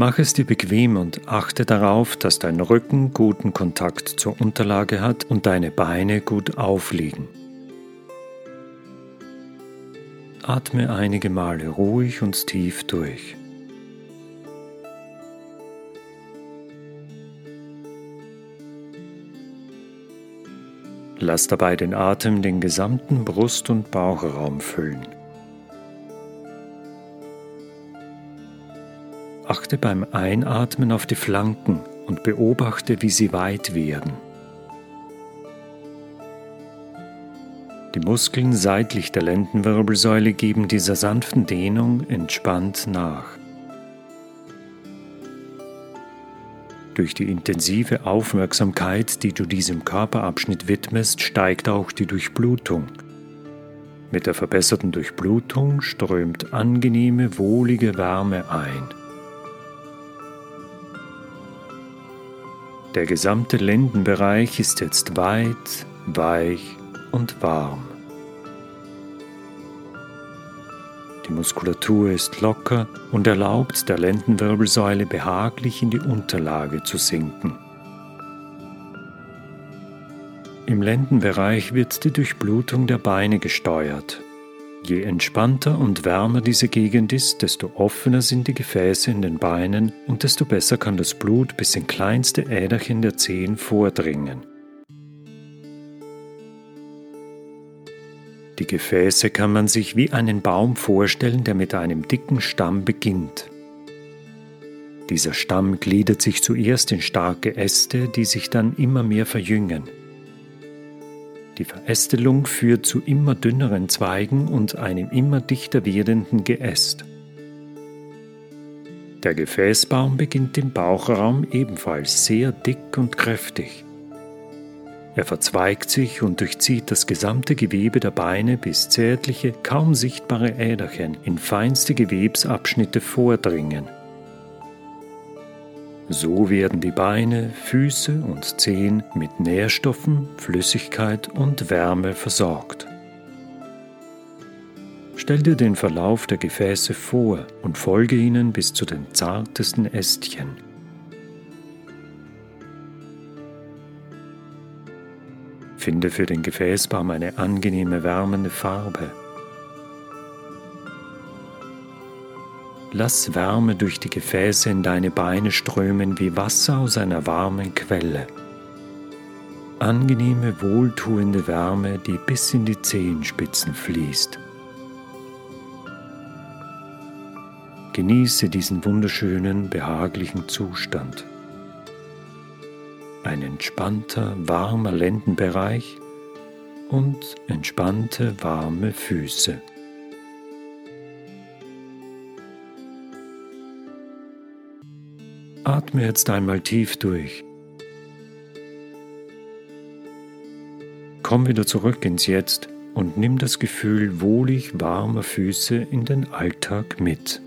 Mach es dir bequem und achte darauf, dass dein Rücken guten Kontakt zur Unterlage hat und deine Beine gut aufliegen. Atme einige Male ruhig und tief durch. Lass dabei den Atem den gesamten Brust- und Bauchraum füllen. Achte beim Einatmen auf die Flanken und beobachte, wie sie weit werden. Die Muskeln seitlich der Lendenwirbelsäule geben dieser sanften Dehnung entspannt nach. Durch die intensive Aufmerksamkeit, die du diesem Körperabschnitt widmest, steigt auch die Durchblutung. Mit der verbesserten Durchblutung strömt angenehme, wohlige Wärme ein. Der gesamte Lendenbereich ist jetzt weit, weich und warm. Die Muskulatur ist locker und erlaubt der Lendenwirbelsäule behaglich in die Unterlage zu sinken. Im Lendenbereich wird die Durchblutung der Beine gesteuert. Je entspannter und wärmer diese Gegend ist, desto offener sind die Gefäße in den Beinen und desto besser kann das Blut bis in kleinste Äderchen der Zehen vordringen. Die Gefäße kann man sich wie einen Baum vorstellen, der mit einem dicken Stamm beginnt. Dieser Stamm gliedert sich zuerst in starke Äste, die sich dann immer mehr verjüngen. Die Verästelung führt zu immer dünneren Zweigen und einem immer dichter werdenden Geäst. Der Gefäßbaum beginnt im Bauchraum ebenfalls sehr dick und kräftig. Er verzweigt sich und durchzieht das gesamte Gewebe der Beine bis zärtliche, kaum sichtbare Äderchen in feinste Gewebsabschnitte vordringen. So werden die Beine, Füße und Zehen mit Nährstoffen, Flüssigkeit und Wärme versorgt. Stell dir den Verlauf der Gefäße vor und folge ihnen bis zu den zartesten Ästchen. Finde für den Gefäßbaum eine angenehme wärmende Farbe. Lass Wärme durch die Gefäße in deine Beine strömen wie Wasser aus einer warmen Quelle. Angenehme, wohltuende Wärme, die bis in die Zehenspitzen fließt. Genieße diesen wunderschönen, behaglichen Zustand. Ein entspannter, warmer Lendenbereich und entspannte, warme Füße. Atme jetzt einmal tief durch. Komm wieder zurück ins Jetzt und nimm das Gefühl wohlig warmer Füße in den Alltag mit.